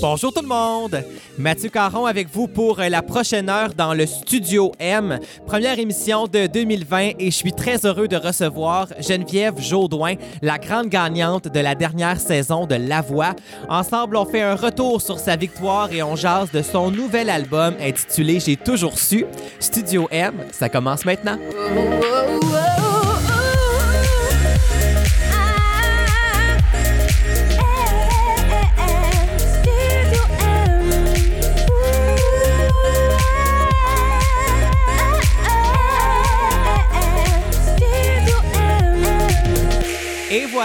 Bonjour tout le monde! Mathieu Caron avec vous pour la prochaine heure dans le Studio M. Première émission de 2020 et je suis très heureux de recevoir Geneviève Jaudoin, la grande gagnante de la dernière saison de La Voix. Ensemble, on fait un retour sur sa victoire et on jase de son nouvel album intitulé J'ai toujours su. Studio M, ça commence maintenant. Et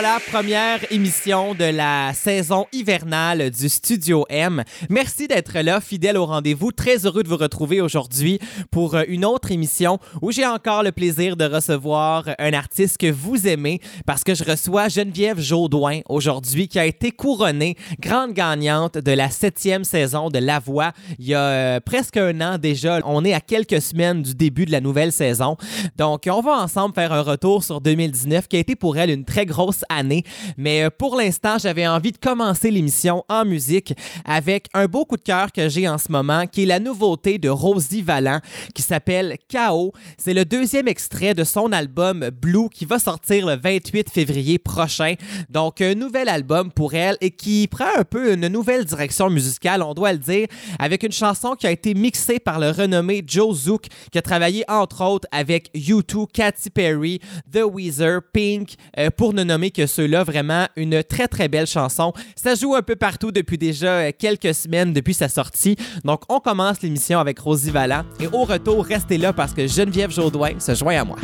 voilà, première émission de la saison hivernale du Studio M. Merci d'être là, fidèle au rendez-vous. Très heureux de vous retrouver aujourd'hui pour une autre émission où j'ai encore le plaisir de recevoir un artiste que vous aimez parce que je reçois Geneviève Jaudoin aujourd'hui qui a été couronnée grande gagnante de la septième saison de La Voix il y a euh, presque un an déjà. On est à quelques semaines du début de la nouvelle saison. Donc, on va ensemble faire un retour sur 2019 qui a été pour elle une très grosse année. Mais euh, pour l'instant, j'avais envie de commencer l'émission en musique avec un beau coup de cœur que j'ai en ce moment, qui est la nouveauté de Rosie Vallant, qui s'appelle Chaos. C'est le deuxième extrait de son album Blue qui va sortir le 28 février prochain. Donc, un nouvel album pour elle et qui prend un peu une nouvelle direction musicale, on doit le dire, avec une chanson qui a été mixée par le renommé Joe Zook, qui a travaillé entre autres avec U2, Katy Perry, The Weezer, Pink, euh, pour ne nommer que ceux-là. Vraiment une très très belle chanson. Ça joue un peu partout depuis déjà euh, quelques semaines depuis sa sortie. Donc on commence l'émission avec Rosie Vallant et au retour, restez là parce que Geneviève Jaudoin se joint à moi.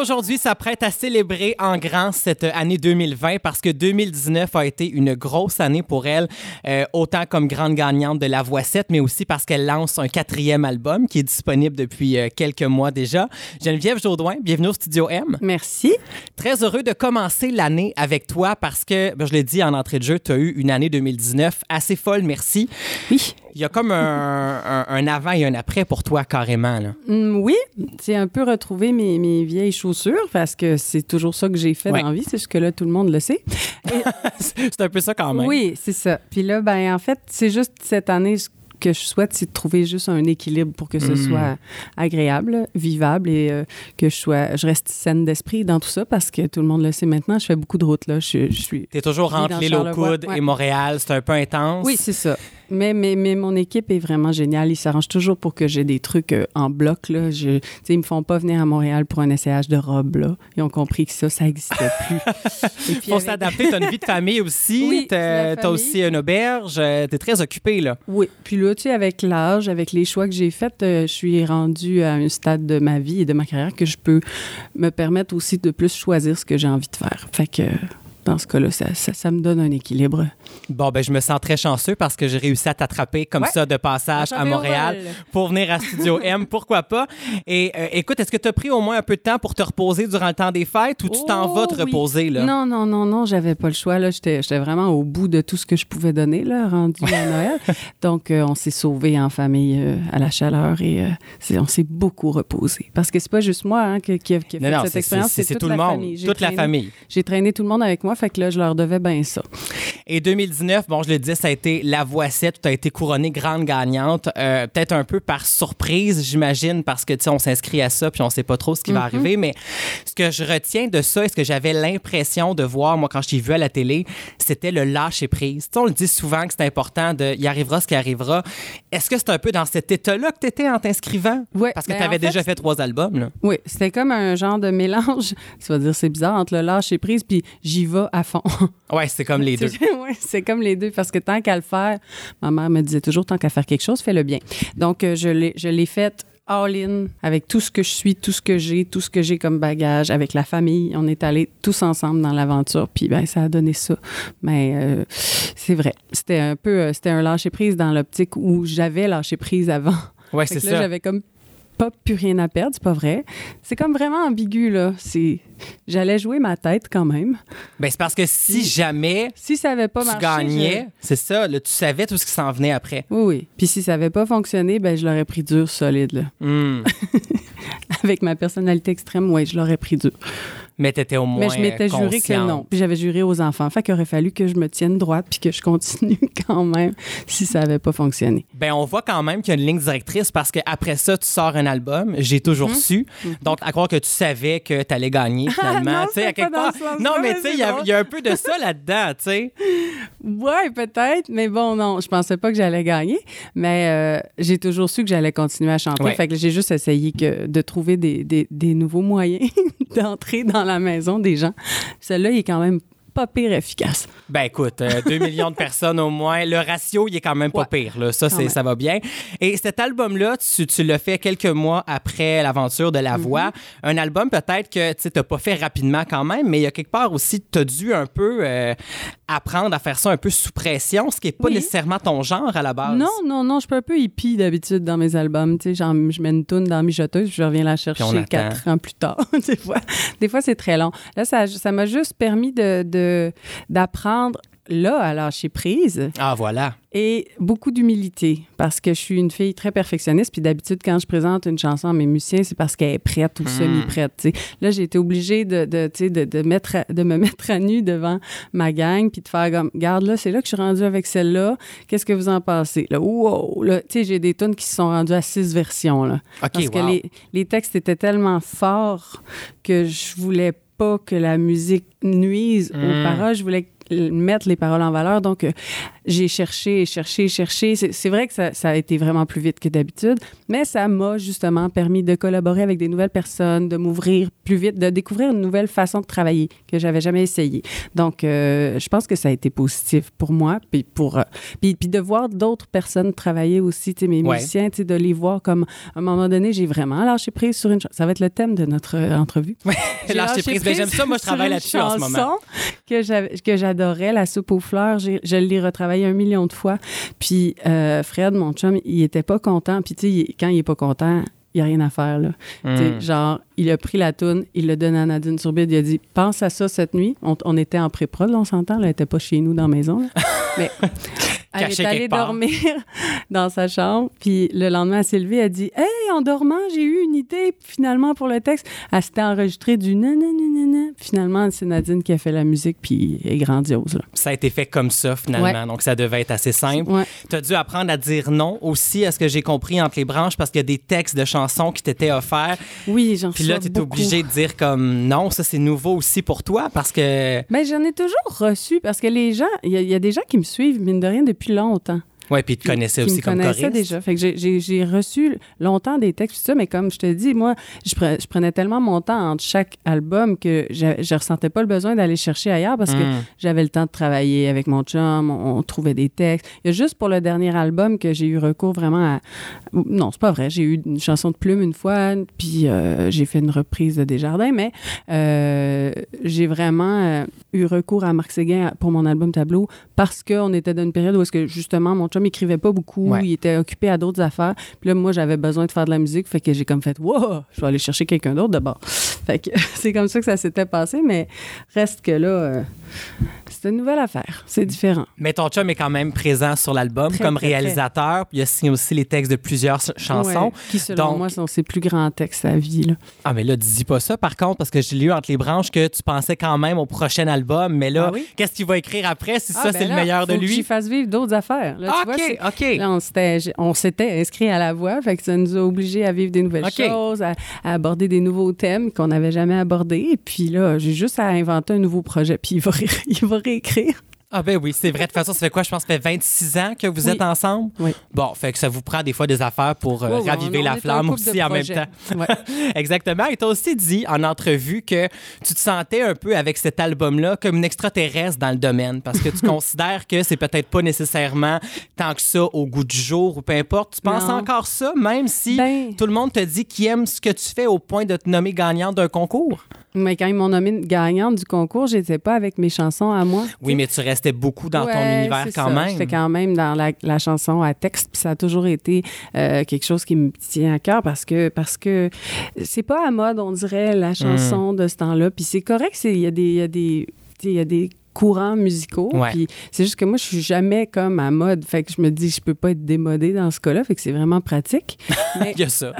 Aujourd'hui s'apprête à célébrer en grand cette année 2020 parce que 2019 a été une grosse année pour elle, euh, autant comme grande gagnante de La Voix 7, mais aussi parce qu'elle lance un quatrième album qui est disponible depuis euh, quelques mois déjà. Geneviève Jaudoin, bienvenue au Studio M. Merci. Très heureux de commencer l'année avec toi parce que, ben, je l'ai dit en entrée de jeu, tu as eu une année 2019 assez folle, merci. Oui. Il y a comme un, un- un avant et un après pour toi, carrément. Là. Hum, oui, c'est un peu retrouver mes, mes vieilles chaussures parce que c'est toujours ça que j'ai fait Ouais. dans la vie. C'est ce que là, tout le monde le sait. C'est un peu ça quand même. Oui, c'est ça. Puis là, ben en fait, c'est juste cette année ce que je souhaite, c'est de trouver juste un équilibre pour que ce Mm. soit agréable, vivable et euh, que je sois, je reste saine d'esprit dans tout ça parce que tout le monde le sait maintenant. Je fais beaucoup de routes là. Je, je suis. T'es toujours entre l'île aux Charlevoix, coudes ouais. et Montréal. C'est un peu intense. Oui, c'est ça. Mais, mais, mais mon équipe est vraiment géniale. Ils s'arrangent toujours pour que j'ai des trucs euh, en bloc. Là. Je, tu sais, ils me font pas venir à Montréal pour un essayage de robe. Là. Ils ont compris que ça, ça n'existait plus. Puis Faut avec- s'adapter. T'as une vie de famille aussi. Oui, t'as famille. aussi une auberge. Euh, T'es très occupé, là. Oui. Puis là, tu sais, avec l'âge, avec les choix que j'ai faits, euh, je suis rendue à un stade de ma vie et de ma carrière que je peux me permettre aussi de plus choisir ce que j'ai envie de faire. Fait que dans ce cas-là, ça, ça, ça me donne un équilibre. Bon, ben, je me sens très chanceux parce que j'ai réussi à t'attraper comme Ouais. ça de passage à Montréal pour venir à Studio M. Pourquoi pas? Et euh, écoute, est-ce que tu as pris au moins un peu de temps pour te reposer durant le temps des fêtes ou tu t'en Oh, vas te oui. reposer, là? Non, non, non, non, j'avais pas le choix. Là, j'étais, j'étais vraiment au bout de tout ce que je pouvais donner, là, rendu à Noël. Donc, euh, on s'est sauvés en famille euh, à la chaleur et euh, c'est- on s'est beaucoup reposé. Parce que c'est pas juste moi hein, qui, qui a, qui a Non, fait non, cette c'est- expérience, c'est c'est toute tout le la monde, famille. Toute la famille. J'ai traîné tout le monde avec moi, fait que là, je leur devais bien ça. Et 2019, bon, je le disais, ça a été la voicette, tu as été couronnée grande gagnante, euh, peut-être un peu par surprise, j'imagine, parce que, tu sais, on s'inscrit à ça, puis on sait pas trop ce qui va arriver, mais ce que je retiens de ça et ce que j'avais l'impression de voir, moi, quand je t'ai vu à la télé, c'était le lâcher-prise. Tu sais, on le dit souvent que c'est important de, il arrivera ce qui arrivera. Est-ce que c'est un peu dans cet état-là que tu étais en t'inscrivant? Ouais, Parce que ben, tu avais en fait, déjà fait trois albums, là. Oui, c'était comme un genre de mélange. Tu vas dire, c'est bizarre, entre le lâcher prise puis j'y vais à fond. Ouais, c'est comme les deux. Ouais, c'est comme les deux, parce que tant qu'à le faire, ma mère me disait toujours, tant qu'à faire quelque chose, fais-le bien. Donc, euh, je l'ai je l'ai fait all-in avec tout ce que je suis, tout ce que j'ai, tout ce que j'ai comme bagage, avec la famille. On est allés tous ensemble dans l'aventure, puis ben, ça a donné ça. Mais euh, c'est vrai, c'était un peu, euh, c'était un lâcher-prise dans l'optique où j'avais lâché prise avant. Ouais, c'est ça. j'avais comme pas plus rien à perdre, c'est pas vrai. C'est comme vraiment ambigu, là. C'est... J'allais jouer ma tête quand même. Ben, c'est parce que si jamais Si ça avait pas tu marché... gagnais, c'est ça, là, tu savais tout ce qui s'en venait après. Oui, oui. Puis si ça avait pas fonctionné, ben je l'aurais pris dur, solide, là. Hmm. Avec ma personnalité extrême, oui, je l'aurais pris dur. Mais t'étais au moins Mais je m'étais juré que non. Puis j'avais juré aux enfants. Fait qu'il aurait fallu que je me tienne droite puis que je continue quand même si ça avait pas fonctionné. Ben, on voit quand même qu'il y a une ligne directrice parce qu'après ça, tu sors un album. J'ai toujours su. Donc, à croire que tu savais que tu allais gagner finalement. Mhm. non, Tu sais, à quelque part. Non, mais tu sais, c'est il y, a- drôle. il y a un peu de ça là-dedans, tu sais. Ouais, peut-être, mais bon, non, je pensais pas que j'allais gagner, mais euh, j'ai toujours su que j'allais continuer à chanter. Ouais. Fait que j'ai juste essayé que, de trouver des, des- des nouveaux moyens d'entrer dans la maison des gens. Celui-là, il est quand même pas pire efficace. Ben écoute, 2 millions de personnes au moins. Le ratio, il est quand même pas Ouais. pire. Là. Ça, c'est, ça va bien. Et cet album-là, tu, tu l'as fait quelques mois après l'aventure de la Mm-hmm. voix. Un album peut-être que tu n'as pas fait rapidement quand même, mais il y a quelque part aussi, tu as dû un peu euh, apprendre à faire ça un peu sous pression, ce qui n'est pas Oui. nécessairement ton genre à la base. Non, non, non, je suis un peu hippie d'habitude dans mes albums. Tu sais, genre, je mets une toune dans mijoteuse, puis je reviens la chercher quatre ans plus tard. des fois, des fois c'est très long. Là, ça ça m'a juste permis de, de- d'apprendre là à lâcher prise. Ah, voilà. Et beaucoup d'humilité, parce que je suis une fille très perfectionniste. Puis d'habitude, quand je présente une chanson à mes musiciens, c'est parce qu'elle est prête ou semi-prête. tu sais. Là, j'ai été obligée de, de, de, de, mettre à- de me mettre à nu devant ma gang, puis de faire comme, garde là, c'est là que je suis rendue avec celle-là. Qu'est-ce que vous en pensez? Là, wow! Là, tu sais, j'ai des tunes qui se sont rendues à six versions. Là, parce wow. que les, les textes étaient tellement forts que je voulais pas que la musique nuise Mm. aux paroles. Je voulais mettre les paroles en valeur. Donc, euh, j'ai cherché, cherché, cherché. C'est vrai que ça, ça a été vraiment plus vite que d'habitude, mais ça m'a justement permis de collaborer avec des nouvelles personnes, de m'ouvrir plus vite, de découvrir une nouvelle façon de travailler que j'avais jamais essayé. Donc, euh, je pense que ça a été positif pour moi, puis pour euh, puis, puis de voir d'autres personnes travailler aussi, tu sais, mes Ouais. musiciens, tu sais, de les voir comme à un moment donné, j'ai vraiment lâché prise sur une. Ça va être le thème de notre euh, entrevue. J'ai Lâcher prise. Ben, j'aime ça. Moi, je sur travaille une là-dessus en ce moment. que j'adorais, la soupe aux fleurs. Je l'ai un million de fois. Puis euh, Fred, mon chum, il était pas content. Puis tu sais, quand il est pas content, il n'y a rien à faire. Là. Hmm. Genre, il a pris la toune, il l'a donné à Nadine Surbide, il a dit Pense à ça cette nuit. On, on était en pré-prod, on s'entend, elle n'était pas chez nous dans la maison. là. Mais Elle est allée part. dormir dans sa chambre, puis le lendemain, elle s'est levée, elle dit Hey, en dormant, j'ai eu une idée, Puis finalement, pour le texte. Elle s'était enregistrée du nananana. Finalement, c'est Nadine qui a fait la musique, puis elle est grandiose. Là. Ça a été fait comme ça, finalement. Ouais. Donc, ça devait être assez simple. Ouais. Tu as dû apprendre à dire non aussi, à ce que j'ai compris entre les branches, parce qu'il y a des textes de chansons qui t'étaient offerts. Oui, j'en Puis là, tu es obligé de dire comme non, ça c'est nouveau aussi pour toi, parce que. Ben, j'en ai toujours reçu parce que les gens, il y, y a des gens qui me suivent, mine de rien, depuis longtemps. Ouais, puis ils te connaissaient aussi me comme connaissaient choriste. déjà. Fait que j'ai- reçu longtemps des textes, tout ça, mais comme je te dis, moi, je, pre- je prenais tellement mon temps entre chaque album que je, je ressentais pas le besoin d'aller chercher ailleurs parce que Mm. j'avais le temps de travailler avec mon chum, on, on trouvait des textes. Il y a juste pour le dernier album que j'ai eu recours vraiment à... Non, c'est pas vrai. J'ai eu une chanson de plume une fois, puis euh, j'ai fait une reprise de Desjardins, mais euh, j'ai vraiment euh, eu recours à Marc Séguin pour mon album Tableau parce qu'on était dans une période où est-ce que justement mon chum écrivait pas beaucoup, Ouais. il était occupé à d'autres affaires. Puis là, moi, j'avais besoin de faire de la musique, fait que j'ai comme fait, wow, je vais aller chercher quelqu'un d'autre d'abord. Fait que c'est comme ça que ça s'était passé, mais reste que là, euh, c'est une nouvelle affaire, c'est différent. Mais ton chum est quand même présent sur l'album Très, comme très, très. réalisateur, puis il a signé aussi les textes de plusieurs ch- chansons. Ouais, qui, selon Donc- moi, sont ses plus grands textes à vie. Là. Ah, mais là, dis pas ça, par contre, parce que j'ai lu entre les branches que tu pensais quand même au prochain album, mais là, Ah oui? qu'est-ce qu'il va écrire après si Ah, ça, ben c'est le meilleur de faut que lui? fasse vivre d'autres affaires. Là, Ah, vois, OK, c'est- OK. Là, on s'était, inscrit à la voix, fait que ça nous a obligés à vivre des nouvelles choses, à, à aborder des nouveaux thèmes qu'on n'avait jamais abordés. Et puis là, j'ai juste à inventer un nouveau projet, puis il va, il va réécrire. Ah ben oui, c'est vrai. De toute façon, ça fait quoi? Je pense que ça fait 26 ans que vous Oui. êtes ensemble? Oui. Bon, fait que ça vous prend des fois des affaires pour euh, raviver on- on la flamme aussi en même temps. Ouais. Exactement. Et tu as aussi dit en entrevue que tu te sentais un peu avec cet album-là comme une extraterrestre dans le domaine parce que tu considères que c'est peut-être pas nécessairement tant que ça au goût du jour ou peu importe. Tu penses Non. encore ça, même si Ben- tout le monde te dit qu'il aime ce que tu fais au point de te nommer gagnante d'un concours? Mais quand ils m'ont nommée gagnante du concours, j'étais pas avec mes chansons à moi. Oui, mais tu restais beaucoup dans ton univers quand ça. même. J'étais quand même dans la, la chanson à texte, puis ça a toujours été euh, quelque chose qui me tient à cœur parce que parce que c'est pas à mode, on dirait, la chanson de ce temps-là. Puis c'est correct, il y a des y a des il y a des courants musicaux. Ouais. Puis c'est juste que moi, je suis jamais comme à mode. Fait que je me dis, je peux pas être démodée dans ce cas-là. Fait que c'est vraiment pratique. Mais Il y a ça.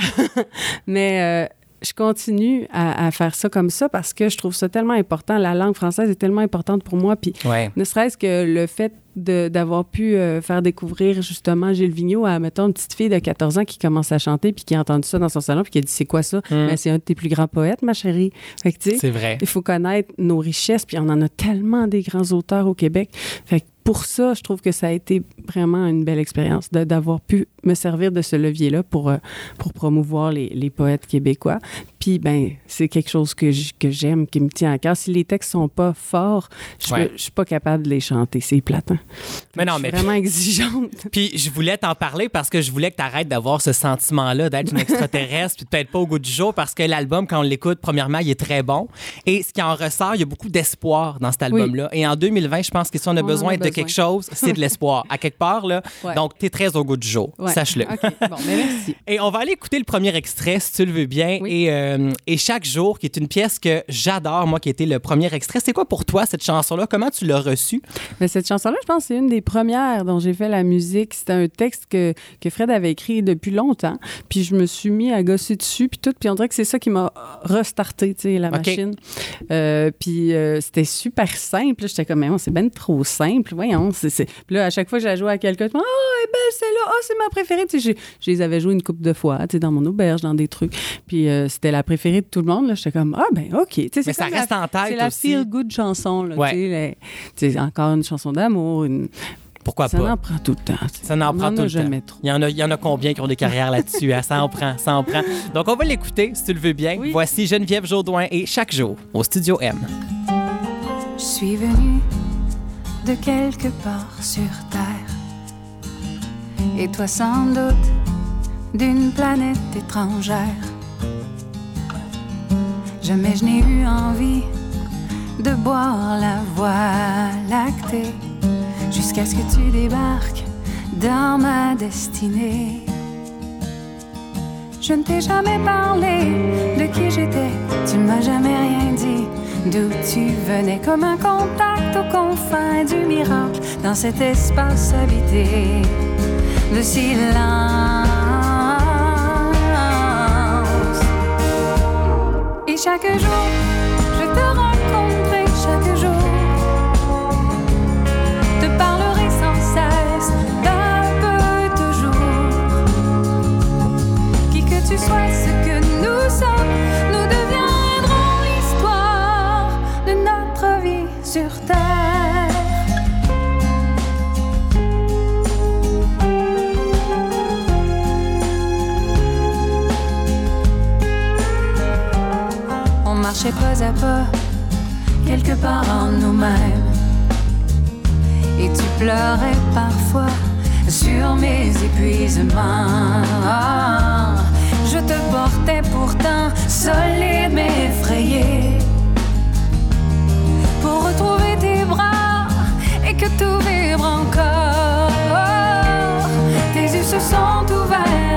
mais euh, je continue à, à faire ça comme ça parce que je trouve ça tellement important. La langue française est tellement importante pour moi. Puis Ouais. ne serait-ce que le fait d'avoir pu euh, faire découvrir justement Gilles Vigneault à, mettons, une petite fille de 14 ans qui commence à chanter puis qui a entendu ça dans son salon puis qui a dit C'est quoi ça? Ben, C'est un de tes plus grands poètes, ma chérie. Fait que, C'est vrai. il faut connaître nos richesses, puis on en a tellement des grands auteurs au Québec. Fait que pour ça, je trouve que ça a été vraiment une belle expérience d'avoir pu me servir de ce levier-là pour, euh, promouvoir les poètes québécois. Puis, ben, c'est quelque chose que j'aime, qui me tient à cœur. Si les textes sont pas forts, je Ouais. peux- je suis pas capable de les chanter. C'est plate. hein. Mais non, Je suis mais vraiment exigeante. Puis je voulais t'en parler parce que je voulais que tu arrêtes d'avoir ce sentiment-là d'être une extraterrestre puis peut-être pas au goût du jour parce que l'album, quand on l'écoute, premièrement, il est très bon. Et ce qui en ressort, il y a beaucoup d'espoir dans cet album-là. Et en 2020, je pense que si on a On besoin a de besoin. quelque chose, c'est de l'espoir. À quelque part, là. Ouais. Donc, tu es très au goût du jour. Ouais. Sache-le. OK, bon, mais merci. Et on va aller écouter le premier extrait, si tu le veux bien. Oui. Et, euh, et Chaque jour, qui est une pièce que j'adore, moi, qui était le premier extrait. C'est quoi pour toi, cette chanson-là? Comment tu l'as reçue? Mais cette chanson-là, je pense c'est une des premières dont j'ai fait la musique. C'était un texte que, que Fred avait écrit depuis longtemps. Puis je me suis mis à gosser dessus, puis tout. Puis on dirait que c'est ça qui m'a restarté, tu sais, la machine. Euh, puis euh, c'était super simple. J'étais comme, mais c'est ben trop simple. Voyons. c'est c'est- Puis là, à chaque fois que je la jouais à quelqu'un, tu me dis, oh, eh ben, celle-là, oh, c'est ma préférée. Tu sais, je, je les avais jouées une couple de fois, tu sais, dans mon auberge, dans des trucs. Puis euh, c'était la préférée de tout le monde. là. J'étais comme, ah, ben, OK. Tu sais, c'est Mais ça comme reste la- en tête C'est la feel-good chanson, là. Ouais. Encore une chanson d'amour, une Pourquoi ça pas? en prend tout le temps. Ça en On prend en tout le temps. trop. Il y, en a, il y en a combien qui ont des carrières là-dessus? hein? Ça en prend, ça en prend. Donc, on va l'écouter, si tu le veux bien. Oui. Voici Geneviève Jourdouin et Chaque jour au Studio M. Je suis venue de quelque part sur Terre. Et toi sans doute d'une planète étrangère. Jamais je n'ai eu envie de boire la voie lactée jusqu'à ce que tu débarques dans ma destinée. Je ne t'ai jamais parlé de qui j'étais, tu ne m'as jamais rien dit d'où tu venais comme un contact aux confins du miracle dans cet espace habité de silence. chaque jour, je te rencontrerai chaque jour. Te parlerai sans cesse d'un peu de jour. Qui que tu sois, ce que nous sommes, nous deviendrons l'histoire de notre vie sur terre. pas à pas, quelque part en nous-mêmes. Et tu pleurais parfois sur mes épuisements. Je te portais pourtant solide mais effrayé. Pour retrouver tes bras et que tout vibre encore. Tes yeux se sont ouverts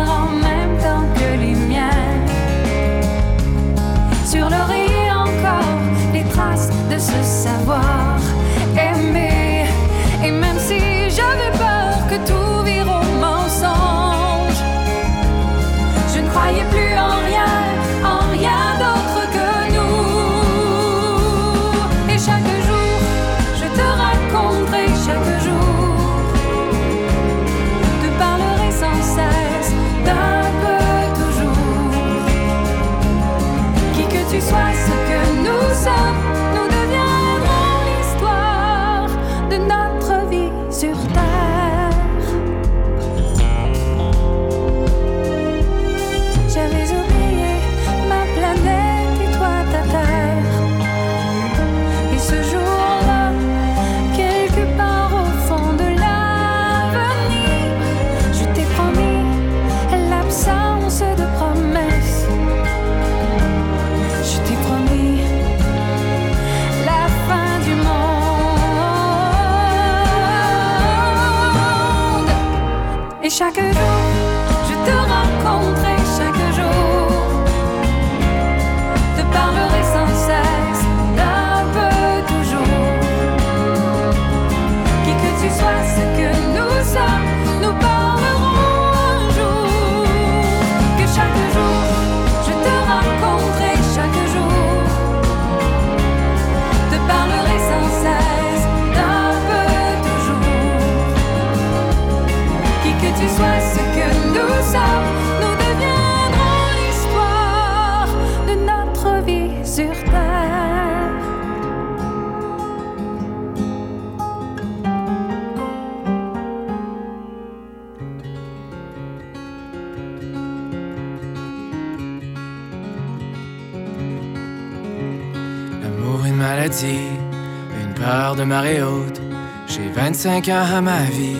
une part de marée haute. J'ai 25 ans à ma vie,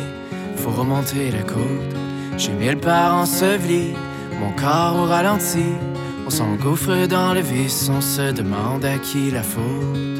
faut remonter la côte. J'ai mille parts ensevelis, mon corps au ralenti. On s'engouffre dans le vice, on se demande à qui la faute.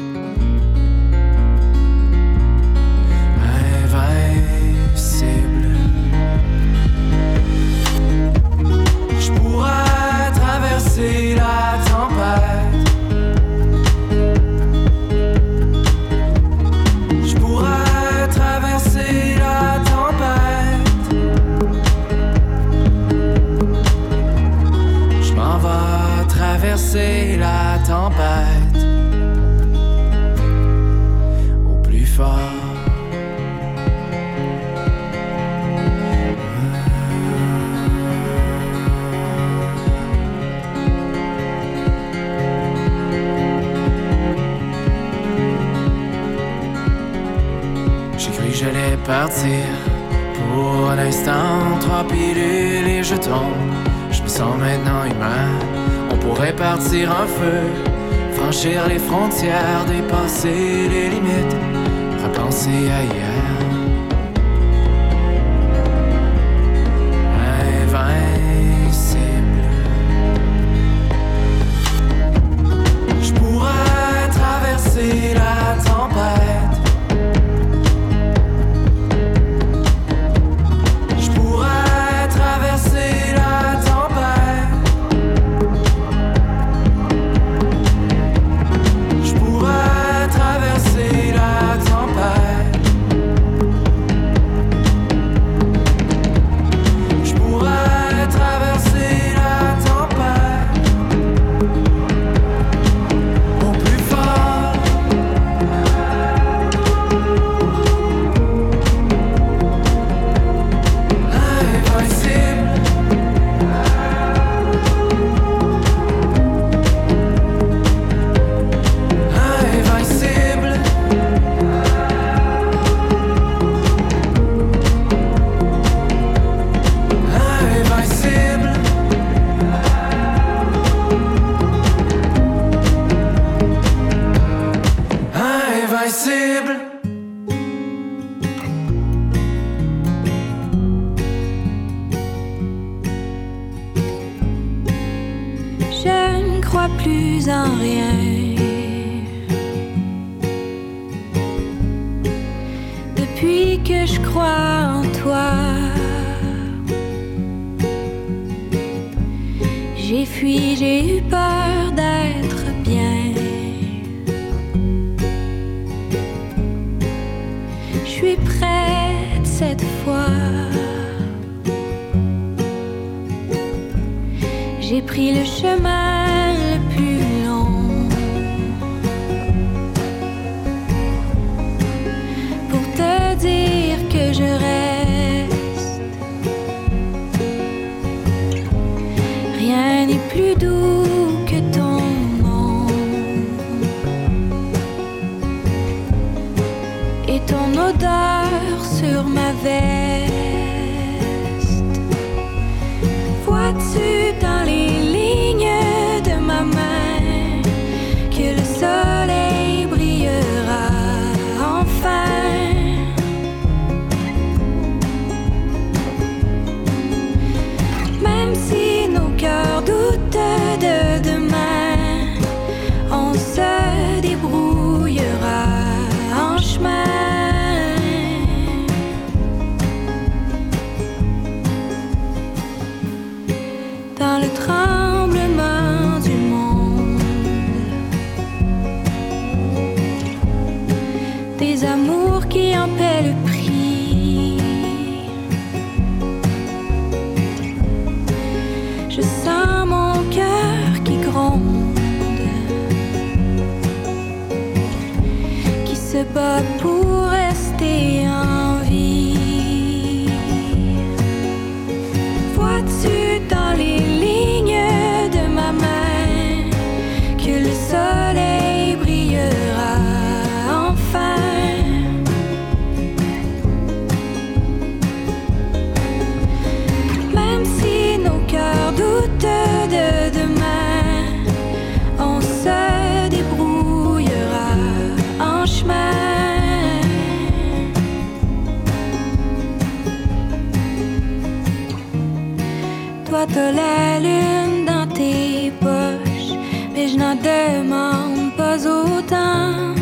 T'as la lune dans tes poches, mais je n'en demande pas autant.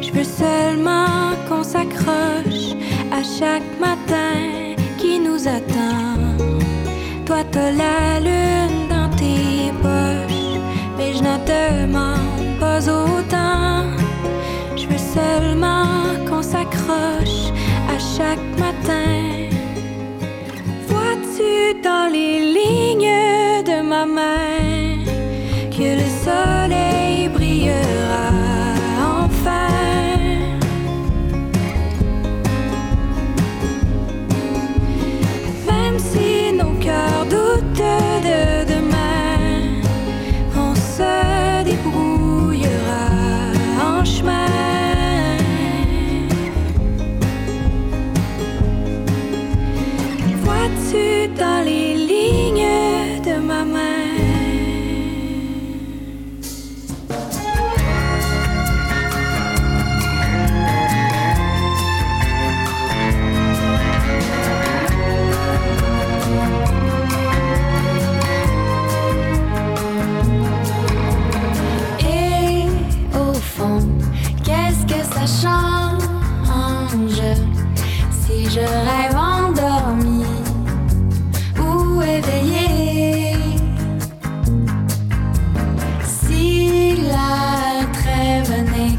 Je veux seulement qu'on s'accroche à chaque matin qui nous attend. Toi, t'as la lune dans tes poches, mais je n'en demande pas autant. Je veux seulement qu'on s'accroche à chaque matin dans les lignes de ma main que le sol.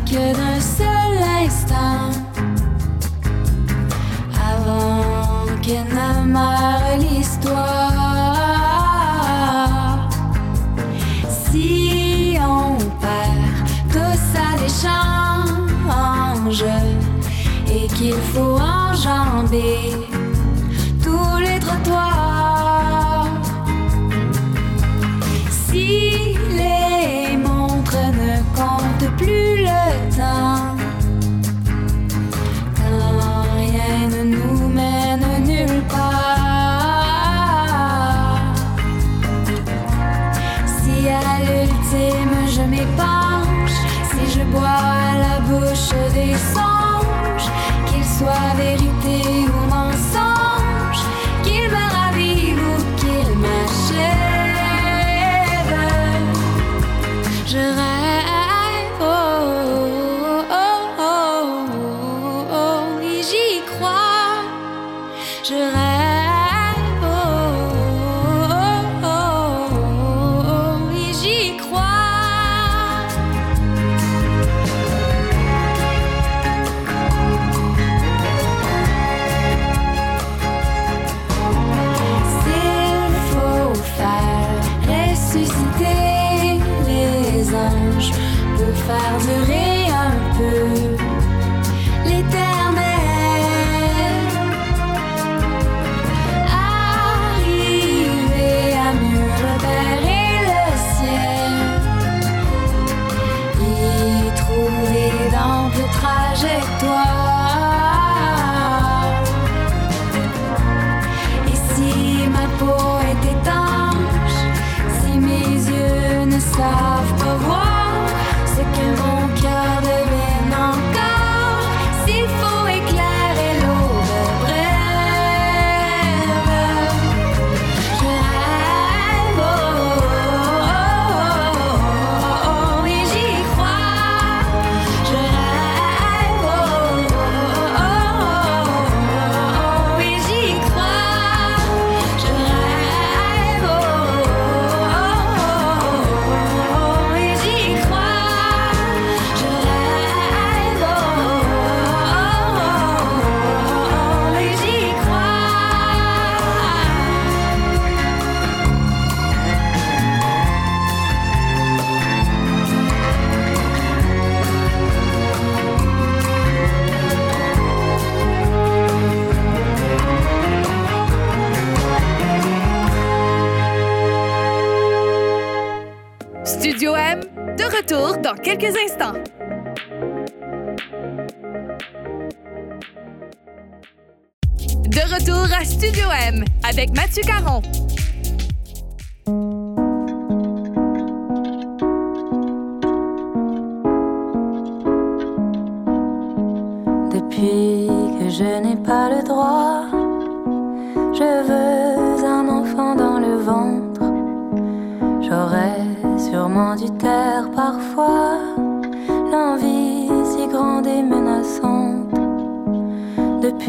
que d'un seul instant avant qu'elle n'amarre l'histoire. Si on perd tout ça déchange et qu'il faut enjamber quelques instants.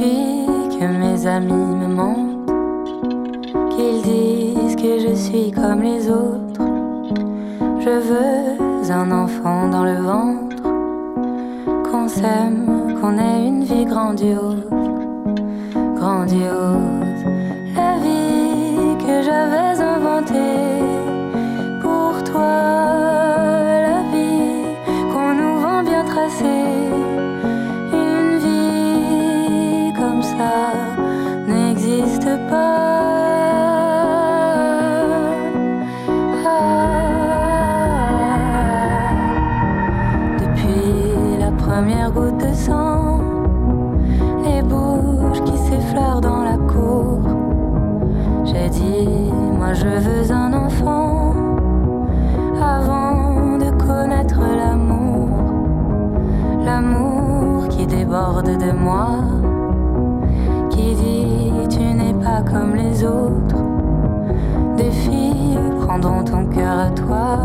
Que mes amis me mentent, qu'ils disent que je suis comme les autres, je veux un enfant dans le ventre. Qu'on s'aime, qu'on ait une vie grandiose, grandiose. Déborde de moi, qui dit tu n'es pas comme les autres. Des filles prendront ton cœur à toi.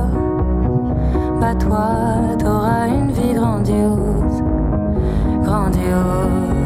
Bah toi, t'auras une vie grandiose, grandiose.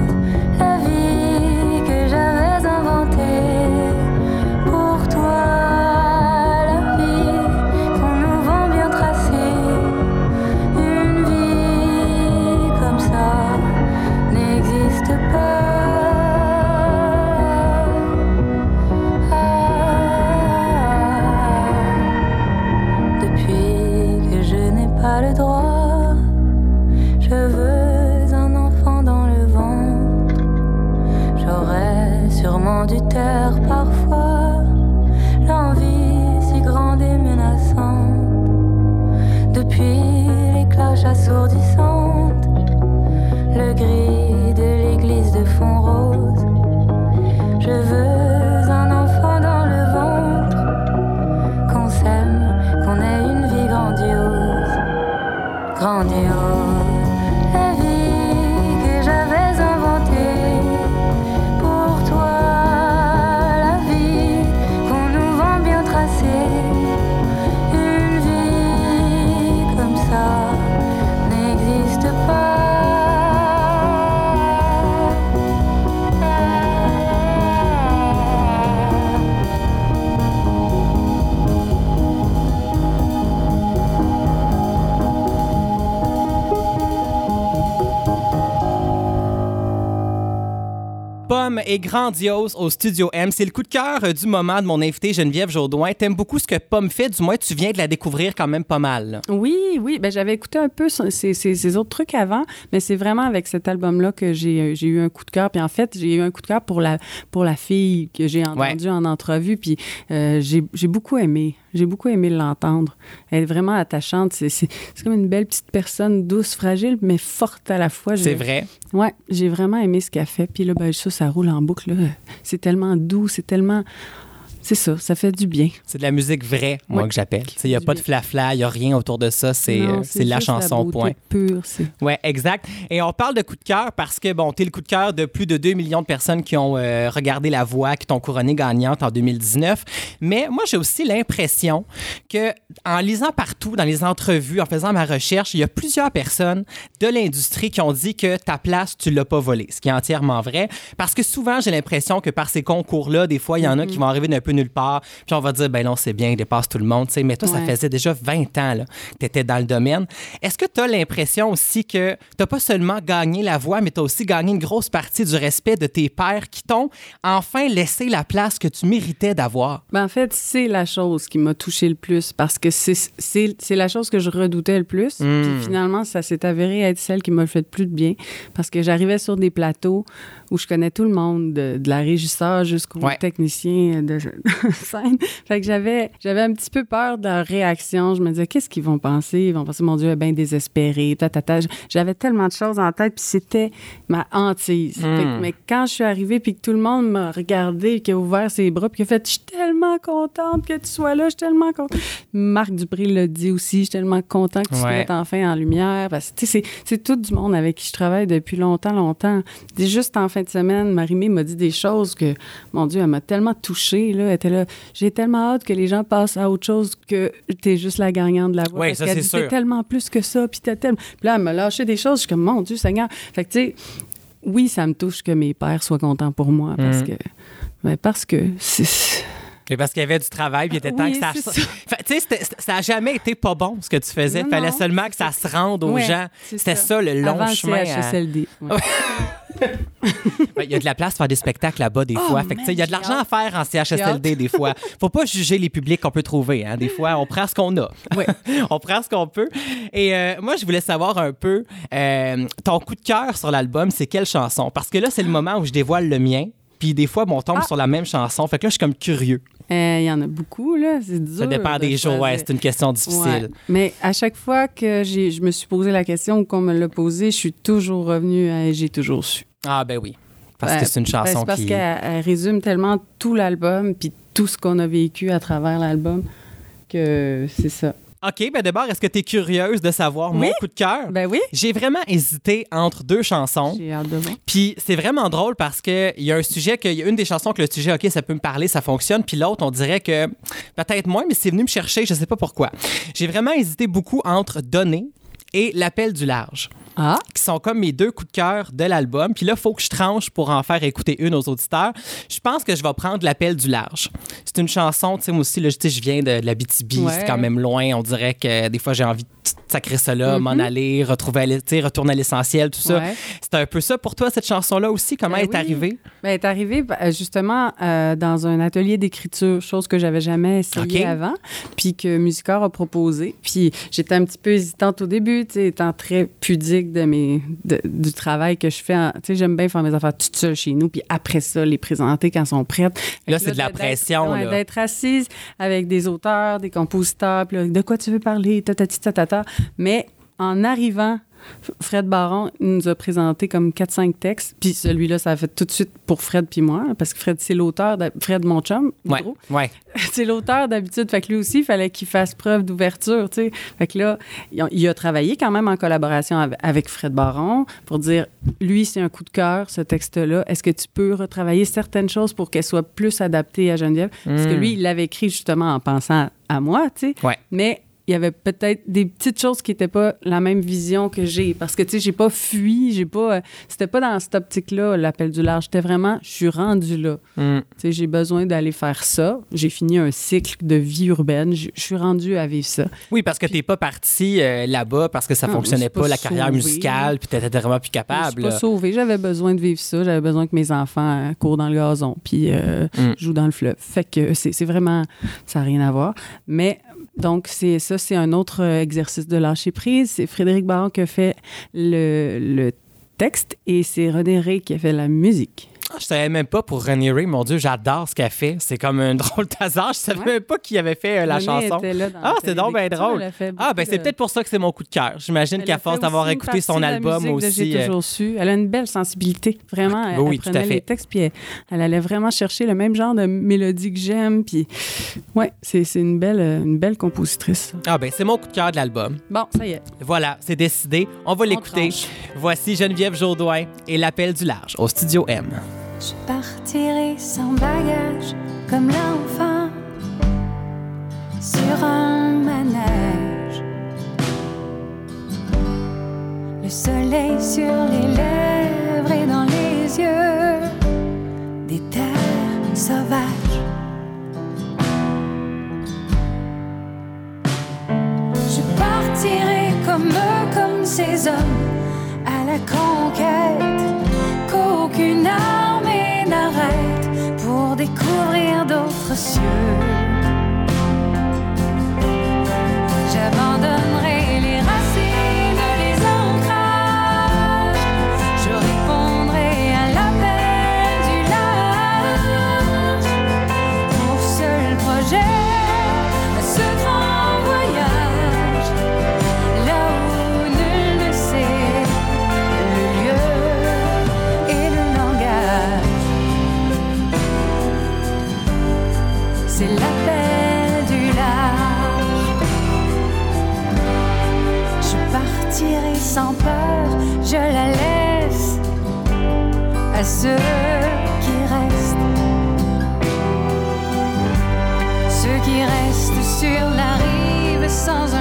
Est grandiose au Studio M. C'est le coup de cœur euh, du moment de mon invité Geneviève Jaudoin. T'aimes beaucoup ce que Pomme fait, du moins tu viens de la découvrir quand même pas mal. Oui, oui. Ben, j'avais écouté un peu ses autres trucs avant, mais c'est vraiment avec cet album-là que j'ai euh, j'ai eu un coup de cœur. Puis en fait, j'ai eu un coup de cœur pour la, pour la fille que j'ai entendue en entrevue. Puis euh, j'ai j'ai beaucoup aimé. J'ai beaucoup aimé l'entendre. Elle est vraiment attachante. C'est comme une belle petite personne douce, fragile, mais forte à la fois. C'est vrai. Ouais, j'ai vraiment aimé ce qu'elle fait. Puis là, ben, ça, ça roule en boucle. là. C'est tellement doux, c'est tellement. C'est ça, ça fait du bien. C'est de la musique vraie, moi, Oui. que j'appelle. Il n'y a pas de flafla, il n'y a rien autour de ça. C'est euh, c'est la chanson, beauté point. pure. c'est- Ouais, exact. Et on parle de coup de cœur parce que, bon, t'es le coup de cœur de plus de 2 millions de personnes qui ont euh, regardé La Voix, qui t'ont couronné gagnante en 2019. Mais moi, j'ai aussi l'impression que, en lisant partout, dans les entrevues, en faisant ma recherche, il y a plusieurs personnes de l'industrie qui ont dit que ta place, tu l'as pas volée, ce qui est entièrement vrai. Parce que souvent, j'ai l'impression que par ces concours-là, des fois, il y en a qui vont arriver d'un peu nulle part, puis on va dire, ben non, c'est bien, il dépasse tout le monde, tu sais. Mais toi, ça faisait déjà 20 ans là, que tu étais dans le domaine. Est-ce que tu as l'impression aussi que tu pas seulement gagné la voix, mais tu as aussi gagné une grosse partie du respect de tes pairs qui t'ont enfin laissé la place que tu méritais d'avoir? Ben, en fait, c'est la chose qui m'a touché le plus parce que c'est la chose que je redoutais le plus. Puis finalement, ça s'est avéré être celle qui m'a fait le plus de bien parce que j'arrivais sur des plateaux où je connais tout le monde, de, de la régisseur jusqu'au Ouais. technicien de, scène. Fait que j'avais, j'avais un petit peu peur de leur réaction. Je me disais, qu'est-ce qu'ils vont penser? Ils vont penser, mon Dieu, elle est bien désespérée. J'avais tellement de choses en tête, puis c'était ma hantise. Fait que- mais quand je suis arrivée, puis que tout le monde m'a regardé, qui a ouvert ses bras, puis qui a fait, je tellement contente que tu sois là, je suis tellement contente. Marc Dupré l'a dit aussi, je suis tellement content que tu te Ouais. mettes enfin en lumière. Parce que, tu sais, c'est, tout du monde avec qui je travaille depuis longtemps, longtemps. Juste en fin de semaine, Marie-Mé m'a dit des choses que, mon Dieu, elle m'a tellement touchée. Là. Elle était là, j'ai tellement hâte que les gens passent à autre chose que t'es juste la gagnante de la voix. Oui, ça, c'est sûr. Tellement plus que ça, puis t'as tellement... Puis là, elle m'a lâché des choses. Je suis comme, mon Dieu, Seigneur. Fait que, tu sais, oui, ça me touche que mes pères soient contents pour moi parce Mm. que... ben, parce que c'est... Parce qu'il y avait du travail, puis il était temps Oui, que ça. Tu sais, ça n'a jamais été pas bon ce que tu faisais. Il fallait seulement que ça se rende aux Ouais, gens. C'était ça. ça. le long Avant chemin. à- CHSLD. Il y a de la place pour faire des spectacles là-bas, des Oh, fois. Fait que, il y a de l'argent à faire en CHSLD, des fois. Faut pas juger les publics qu'on peut trouver. Hein. Des fois, on prend ce qu'on a. Ouais. on prend ce qu'on peut. Et euh, moi, je voulais savoir un peu euh, ton coup de cœur sur l'album, c'est quelle chanson? Parce que là, c'est le moment où je dévoile le mien. Puis des fois, bon, on tombe Ah. sur la même chanson. Fait que là, je suis comme curieux. Euh, Il y en a beaucoup, là. C'est dur. Ça dépend de des jours. Ouais, c'est une question difficile. Ouais. Mais à chaque fois que j'ai, je me suis posé la question ou qu'on me l'a posée, je suis toujours revenue à J'ai toujours su. Ah, ben oui. Parce Ben, que c'est une Ben, chanson c'est parce qui. qu'elle elle résume tellement tout l'album puis tout ce qu'on a vécu à travers l'album que c'est ça. OK, ben d'abord, est-ce que tu es curieuse de savoir mon Oui. coup de cœur? Ben oui. J'ai vraiment hésité entre deux chansons. J'ai hâte de voir. Puis c'est vraiment drôle parce que il y a un sujet que il y a une des chansons que le sujet OK, ça peut me parler, ça fonctionne, puis l'autre on dirait que peut-être moins mais c'est venu me chercher, je sais pas pourquoi. J'ai vraiment hésité beaucoup entre Donner et L'appel du large Ah, qui sont comme mes deux coups de cœur de l'album. Puis là, il faut que je tranche pour en faire écouter une aux auditeurs. Je pense que je vais prendre L'appel du large. C'est une chanson, tu sais, moi aussi, là, je viens de, de la BTB, Ouais. c'est quand même loin. On dirait que des fois, j'ai envie de sacrer là, m'en aller, retrouver, retourner à l'essentiel, tout ça. Ouais. C'est un peu ça pour toi, cette chanson-là aussi? Comment Ben est oui. arrivée? ben, elle est arrivée euh, justement euh, dans un atelier d'écriture, chose que j'avais jamais essayé avant, puis que Musicor a proposé. Puis j'étais un petit peu hésitante au début, sais, étant très pudique de mes, de- du travail que je fais. en- Tu sais, j'aime bien faire mes affaires toute seule chez nous, puis après ça, les présenter quand elles sont prêtes. Là, c'est de la pression. D'être assise avec des auteurs, des compositeurs, puis là, de quoi tu veux parler, tatati tatata. Mais en arrivant, Fred Baron nous a présenté comme 4-5 textes, puis celui-là, ça a fait tout de suite pour Fred puis moi, parce que Fred, c'est l'auteur, Fred, mon chum, Ouais, ouais. c'est l'auteur d'habitude, fait que lui aussi, il fallait qu'il fasse preuve d'ouverture, tu sais. Fait que là, il a, il a travaillé quand même en collaboration avec, Fred Baron pour dire, lui, c'est un coup de cœur, ce texte-là. Est-ce que tu peux retravailler certaines choses pour qu'elles soient plus adaptées à Geneviève? Parce que Mm. lui, il l'avait écrit justement en pensant à moi, tu sais. Ouais. Mais il y avait peut-être des petites choses qui n'étaient pas la même vision que j'ai. Parce que, tu sais, j'ai pas fui, j'ai pas... euh, C'était pas dans cette optique-là, l'appel du large. C'était vraiment, je suis rendue là. Mm. Tu sais, j'ai besoin d'aller faire ça. J'ai fini un cycle de vie urbaine. Je je suis rendue à vivre ça. Oui, parce que t'es pas parti euh, là-bas parce que ça Non, fonctionnait je pas, pas la carrière sauvée. musicale, puis t'étais vraiment plus Je capable. suis pas sauvée. J'avais besoin de vivre ça. J'avais besoin que mes enfants euh, courent dans le gazon puis Mm. jouent dans le fleuve. Fait que c'est c'est vraiment... Ça n'a rien à voir. Mais donc, c'est ça, c'est un autre euh, exercice de lâcher prise. C'est Frédéric Baron qui a fait le, le texte et c'est René Ray qui a fait la musique. Ah, Je savais même pas pour René Ray, mon Dieu, j'adore ce qu'elle fait. C'est comme un drôle de hasard. Je savais Ouais. même pas qui avait fait euh, la René chanson. Ah, c'est donc bien drôle. Ah, ben c'est de- peut-être pour ça que c'est mon coup de cœur. J'imagine qu'à force d'avoir écouté son album aussi. J'ai euh, toujours su. Elle a une belle sensibilité, vraiment. Elle, Oui, elle tout à prenait fait. les textes, puis elle, elle allait vraiment chercher le même genre de mélodie que j'aime. Puis, ouais, c'est une belle, euh, une belle compositrice. Ah, ben c'est mon coup de cœur de l'album. Bon, ça y est. Voilà, c'est décidé. On va l'écouter. Voici Geneviève Jourdouin et l'appel du large au studio M. Je partirai sans bagage comme l'enfant sur un manège. Le soleil sur les lèvres et dans les yeux des terres sauvages. Je partirai comme eux, comme ces hommes à la conquête découvrir ceux qui restent, ceux qui restent sur la rive sans un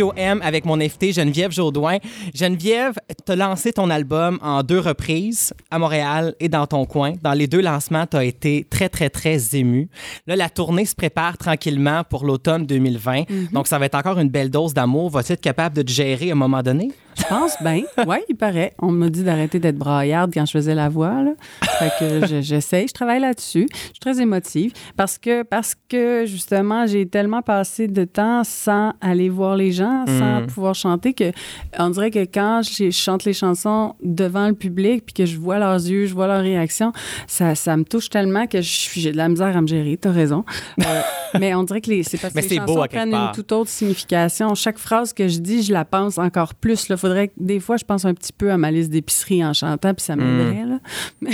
Studio M avec mon invité Geneviève Jaudoin. Geneviève, tu as lancé ton album en deux reprises, à Montréal et dans ton coin. Dans les deux lancements, tu as été très, très, très ému. Là, la tournée se prépare tranquillement pour l'automne 2020. Donc, ça va être encore une belle dose d'amour. Vas-tu être capable de te gérer à un moment donné? Je pense bien. Oui, il paraît. On m'a dit d'arrêter d'être braillarde quand je faisais la voix. Là. Fait que je- travaille là-dessus. Je suis très émotive parce que, parce que justement, j'ai tellement passé de temps sans aller voir les gens, sans pouvoir chanter que on dirait que quand je, chante les chansons devant le public puis que je vois leurs yeux, je vois leurs réactions, ça, ça me touche tellement que j'ai de la misère à me gérer. T'as raison. Euh, mais on dirait que les, c'est parce que les chansons beau prennent part. une toute autre signification. Chaque phrase que je dis, je la pense encore plus. Il faudrait que des fois, je pense un petit peu à ma liste d'épicerie en chantant, puis ça m'aiderait. là.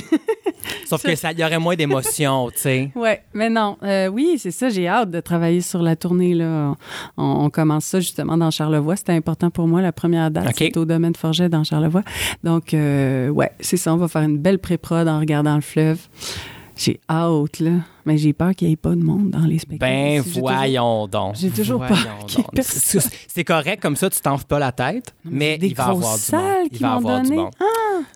Sauf que ça, y aurait moins d'émotion, tu sais. Ouais, mais non. Euh, oui, c'est ça. J'ai hâte de travailler sur la tournée. Là. On, on commence ça justement dans Charlevoix. C'était important pour moi. La première date, c'était au domaine Forget dans Charlevoix. Donc, euh, ouais, c'est ça. On va faire une belle pré-prod en regardant le fleuve. J'ai hâte, là. Mais j'ai peur qu'il n'y ait pas de monde dans les spectacles. Ben, toujours- voyons donc. j'ai toujours Voyons peur qu'il y. C'est correct, comme ça, tu t'enfles pas la tête, mais des il va grosses avoir du monde. Il va m'ont avoir du monde.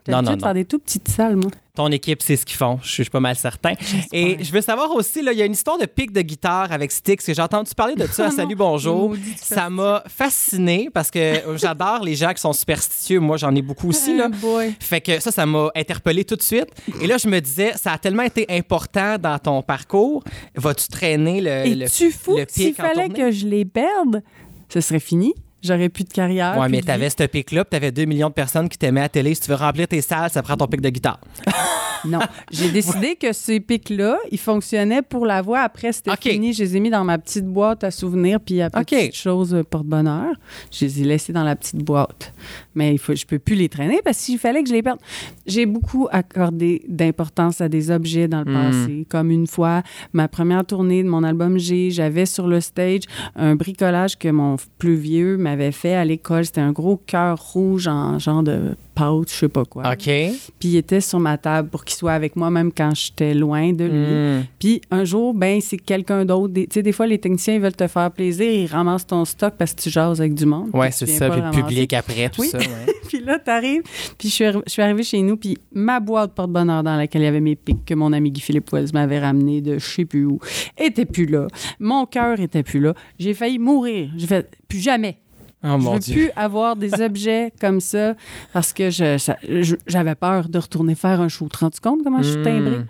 J'ai Non, non, non. faire des tout petites salles, moi. Ton équipe, c'est ce qu'ils font. Je suis pas mal certain. Et je veux savoir aussi, là, il y a une histoire de pic de guitare avec Styx. que J'ai entendu parler de ça. Salut, bonjour. Ça m'a fasciné parce que j'adore les gens qui sont superstitieux. Moi, j'en ai beaucoup aussi. Là. Oh boy. Fait que ça, ça m'a interpellé tout de suite. Et là, je me disais, ça a tellement été important dans ton parcours. Vas-tu traîner le, le, le s'il pic en fallait que je les perde, ce serait fini. J'aurais plus de carrière. Ouais, mais t'avais ce pic-là, t'avais 2 millions de personnes qui t'aimaient à la télé. Si tu veux remplir tes salles, ça prend ton pic de guitare. Non, j'ai décidé que ces pics-là, ils fonctionnaient pour la voix. Après, c'était fini. Je les ai mis dans ma petite boîte à souvenirs, puis à petites choses euh, porte-bonheur. Je les ai laissés dans la petite boîte. Mais il faut, je peux plus les traîner parce qu'il fallait que je les perde. J'ai beaucoup accordé d'importance à des objets dans le Hmm. passé. Comme une fois, ma première tournée de mon album G, j'avais sur le stage un bricolage que mon plus vieux m'avait fait à l'école. C'était un gros cœur rouge en genre de pâte, je sais pas quoi. OK. Puis il était sur ma table pour qu'il soit avec moi même quand j'étais loin de lui. Hmm. Puis un jour, ben c'est quelqu'un d'autre. Tu sais, des fois, les techniciens ils veulent te faire plaisir, ils ramassent ton stock parce que tu jases avec du monde. Ouais, c'est ça. Puis le public après, tout Oui. ça. ouais. puis là, t'arrives, puis je suis, arri- je suis arrivée chez nous, puis ma boîte porte-bonheur dans laquelle il y avait mes pics que mon ami Guy-Philippe Wells m'avait ramené de je sais plus où, était plus là. Mon cœur était plus là. J'ai failli mourir. J'ai fait, plus jamais. Oh je veux Dieu. plus avoir des objets comme ça parce que j'avais peur de retourner faire un show. Tu te rends compte comment je suis timbrée?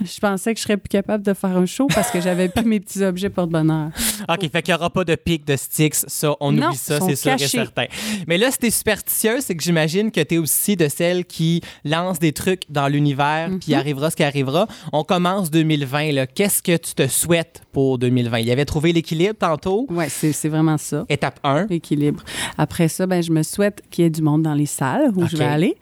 Hmm. Je pensais que je serais plus capable de faire un show parce que j'avais plus mes petits objets porte-bonheur. OK, fait qu'il n'y aura pas de pic de Styx. Ça, on Non, oublie ça, c'est sûr et certain. Mais là, si t'es superstitieuse, c'est que j'imagine que t'es aussi de celles qui lancent des trucs dans l'univers, Mhm. puis arrivera ce qui arrivera. On commence 2020, là. Qu'est-ce que tu te souhaites pour 2020? Il y avait trouvé l'équilibre tantôt. Ouais, c'est vraiment ça. Étape 1, L'équilibre. Après ça, ben, je me souhaite qu'il y ait du monde dans les salles où je vais aller.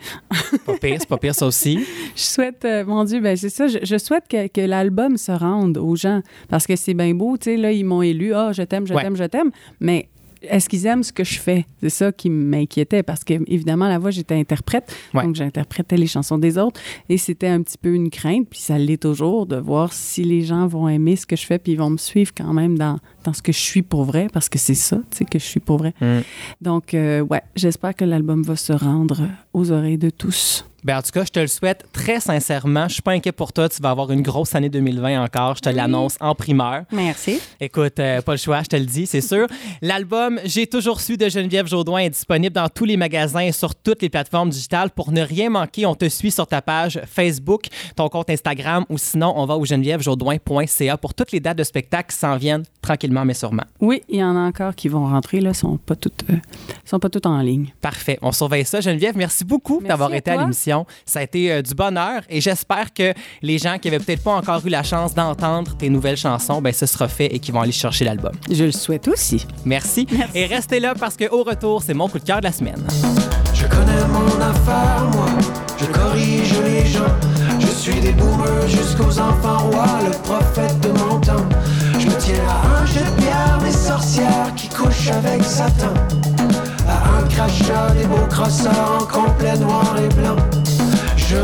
pas pire, c'est pas pire ça aussi. Je souhaite, euh, mon Dieu, ben c'est ça, je, je souhaite que, que l'album se rende aux gens parce que c'est bien beau, tu sais, là, ils m'ont élu, ah, je t'aime, je Ouais. t'aime, je t'aime, mais est-ce qu'ils aiment ce que je fais? C'est ça qui m'inquiétait parce que, évidemment, la voix, j'étais interprète, Ouais. donc j'interprétais les chansons des autres et c'était un petit peu une crainte, puis ça l'est toujours, de voir si les gens vont aimer ce que je fais, puis ils vont me suivre quand même dans, dans ce que je suis pour vrai, parce que c'est ça, tu sais, que je suis pour vrai. Mm. Donc, euh, ouais, j'espère que l'album va se rendre aux oreilles de tous. Ben, en tout cas, je te le souhaite très sincèrement. Je suis pas inquiet pour toi. Tu vas avoir une grosse année 2020 encore. Je te l'annonce en primeur. Merci. Écoute, euh, pas le choix, je te le dis, c'est sûr. L'album J'ai toujours su de Geneviève Jaudoin est disponible dans tous les magasins et sur toutes les plateformes digitales. Pour ne rien manquer, on te suit sur ta page Facebook, ton compte Instagram ou sinon, on va au genevièvejaudoin.ca pour toutes les dates de spectacle qui s'en viennent tranquillement mais sûrement. Oui, il y en a encore qui vont rentrer, là, sont pas toutes, euh, sont pas toutes en ligne. Parfait. On surveille ça. Geneviève, merci beaucoup Merci d'avoir été à l'émission. Ça a été euh, du bonheur et j'espère que les gens qui avaient peut-être pas encore eu la chance d'entendre tes nouvelles chansons, ben ce sera fait et qui vont aller chercher l'album. Je le souhaite aussi. Merci. Et restez là parce qu'au retour, c'est mon coup de cœur de la semaine. Je connais mon affaire, moi. Je corrige les gens. Je suis des boomers jusqu'aux enfants rois, le prophète de mon temps. Tiens à un jet de des sorcières qui couchent avec Satan. À un crachat des beaux crosseurs en complet noir et blanc. Je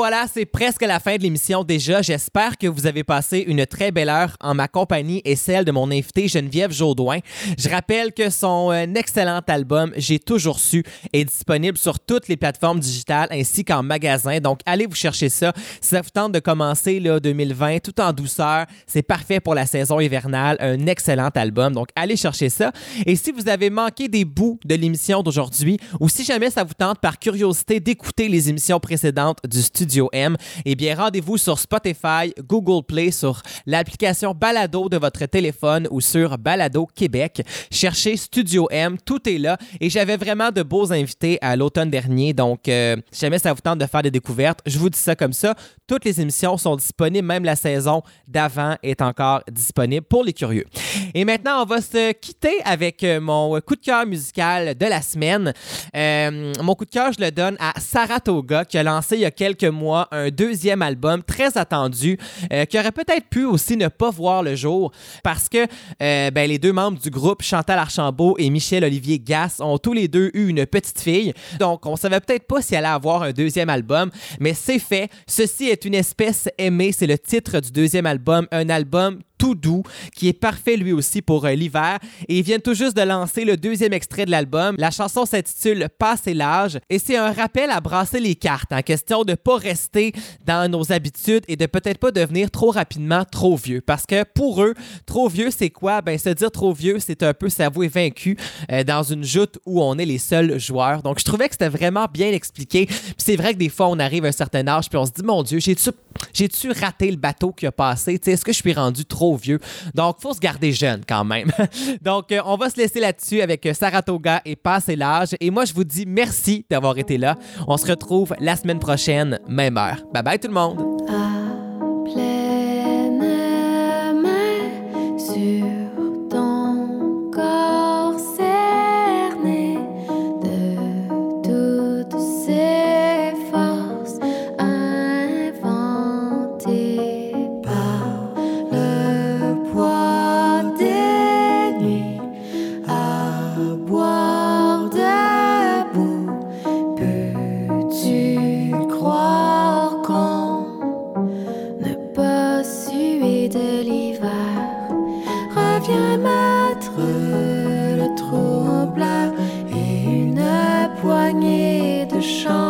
voilà, c'est presque la fin de l'émission déjà. J'espère que vous avez passé une très belle heure en ma compagnie et celle de mon invité Geneviève Jaudoin. Je rappelle que son euh, excellent album J'ai toujours su est disponible sur toutes les plateformes digitales ainsi qu'en magasin. Donc allez vous chercher ça. Si ça vous tente de commencer là, 2020 tout en douceur, c'est parfait pour la saison hivernale. Un excellent album. Donc allez chercher ça. Et si vous avez manqué des bouts de l'émission d'aujourd'hui ou si jamais ça vous tente par curiosité d'écouter les émissions précédentes du Studio M, eh bien rendez-vous sur Spotify, Google Play, sur l'application Balado de votre téléphone ou sur Balado Québec. Cherchez Studio M, tout est là. Et j'avais vraiment de beaux invités à l'automne dernier. Donc, euh, si jamais ça vous tente de faire des découvertes, je vous dis ça comme ça. Toutes les émissions sont disponibles, même la saison d'avant est encore disponible pour les curieux. Et maintenant, on va se quitter avec euh, mon coup de cœur musical de la semaine. Euh, mon coup de cœur, je le donne à Saratoga, qui a lancé il y a quelques mois un deuxième album très attendu, euh, qui aurait peut-être pu aussi ne pas voir le jour parce que euh, ben, les deux membres du groupe, Chantal Archambault et Michel-Olivier Gass, ont tous les deux eu une petite fille. Donc, on savait peut-être pas s'il allait avoir un deuxième album, mais c'est fait. Ceci est une espèce aimée, c'est le titre du deuxième album, un album tout doux, qui est parfait lui aussi pour euh, l'hiver. Et ils viennent tout juste de lancer le deuxième extrait de l'album. La chanson s'intitule Passer l'âge et c'est un rappel à brasser les cartes en question de pas rester dans nos habitudes et de peut-être pas devenir trop rapidement trop vieux. Parce que pour eux, trop vieux, c'est quoi? Ben, se dire trop vieux, c'est un peu s'avouer vaincu euh, dans une joute où on est les seuls joueurs. Donc, je trouvais que c'était vraiment bien expliqué. Puis c'est vrai que des fois, on arrive à un certain âge puis on se dit, mon Dieu, j'ai-tu, raté le bateau qui a passé? Est-ce que je suis rendu trop vieux? Donc, faut se garder jeune quand même. Donc, euh, on va se laisser là-dessus avec euh, Saratoga et Passer l'âge. Et moi, je vous dis merci d'avoir été là. On se retrouve la semaine prochaine, même heure. Bye bye tout le monde! Poignée de